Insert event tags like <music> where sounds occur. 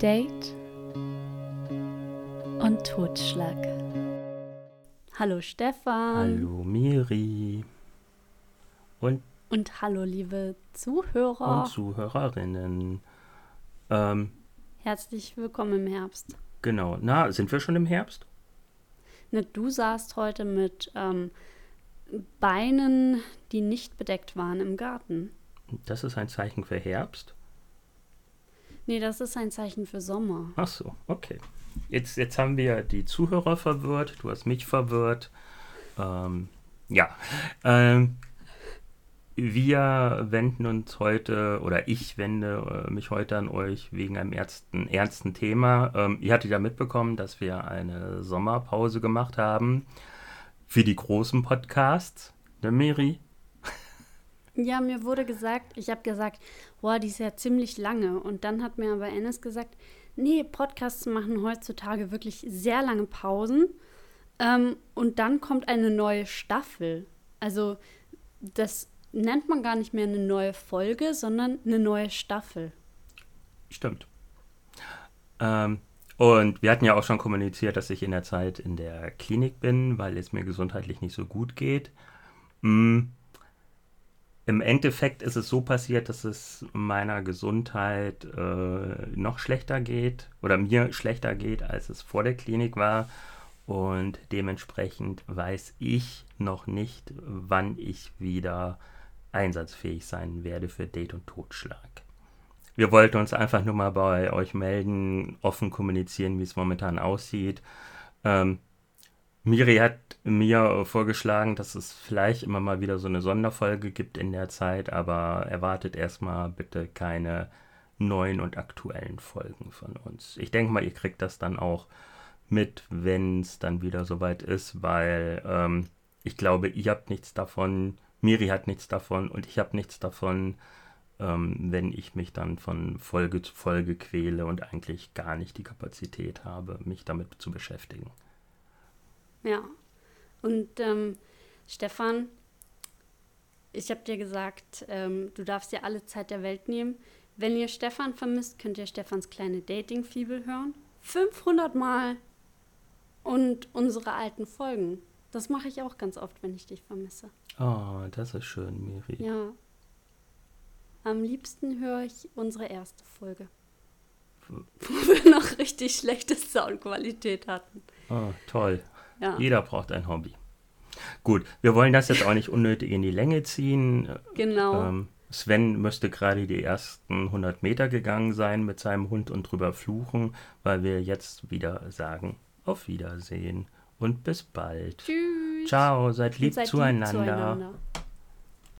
Date und Totschlag. Hallo Stefan. Hallo Miri. Und, Und hallo liebe Zuhörer. und Zuhörerinnen. Ähm, Herzlich willkommen im Herbst. genau. Na, sind wir schon im Herbst? Ne, du saßt heute mit ähm, Beinen, die nicht bedeckt waren im Garten. Das ist ein Zeichen für Herbst. Nee, das ist ein Zeichen für Sommer. Ach so, okay. Jetzt, jetzt haben wir die Zuhörer verwirrt, du hast mich verwirrt. Ähm, ja. Ähm, wir wenden uns heute, oder ich wende äh, mich heute an euch wegen einem ernsten, ernsten Thema. Ähm, ihr hattet ja mitbekommen, dass wir eine Sommerpause gemacht haben für die großen Podcasts. Ne, Miri? Ja, mir wurde gesagt, ich habe gesagt, boah, die ist ja ziemlich lange. Und dann hat mir aber Enes gesagt, nee, Podcasts machen heutzutage wirklich sehr lange Pausen. Ähm, und dann kommt eine neue Staffel. Also das nennt man gar nicht mehr eine neue Folge, sondern eine neue Staffel. Stimmt. Ähm, und wir hatten ja auch schon kommuniziert, dass ich in der Zeit in der Klinik bin, weil es mir gesundheitlich nicht so gut geht. Mm. Im Endeffekt ist es so passiert, dass es meiner Gesundheit äh, noch schlechter geht oder mir schlechter geht, als es vor der Klinik war. Und dementsprechend weiß ich noch nicht, wann ich wieder einsatzfähig sein werde für Date und Totschlag. Wir wollten uns einfach nur mal bei euch melden, offen kommunizieren, wie es momentan aussieht. Ähm, Miri hat mir vorgeschlagen, dass es vielleicht immer mal wieder so eine Sonderfolge gibt in der Zeit, aber erwartet erstmal bitte keine neuen und aktuellen Folgen von uns. Ich denke mal, ihr kriegt das dann auch mit, wenn es dann wieder soweit ist, weil ähm, ich glaube, ihr habt nichts davon, Miri hat nichts davon und ich habe nichts davon, ähm, wenn ich mich dann von Folge zu Folge quäle und eigentlich gar nicht die Kapazität habe, mich damit zu beschäftigen. Ja. Und ähm, Stefan, ich habe dir gesagt, ähm, du darfst dir alle Zeit der Welt nehmen. Wenn ihr Stefan vermisst, könnt ihr Stefans kleine Dating-Fibel hören. 500 Mal. Und unsere alten Folgen. Das mache ich auch ganz oft, wenn ich dich vermisse. Oh, das ist schön, Miri. Ja. Am liebsten höre ich unsere erste Folge. <laughs> Wo wir noch richtig schlechte Soundqualität hatten. Oh, toll. Ja. Jeder braucht ein Hobby. Gut, wir wollen das jetzt auch nicht unnötig in die Länge ziehen. Genau. Ähm, Sven müsste gerade die ersten 100 Meter gegangen sein mit seinem Hund und drüber fluchen, weil wir jetzt wieder sagen, auf Wiedersehen und bis bald. Tschüss. Ciao, seid lieb, seid zueinander. zueinander.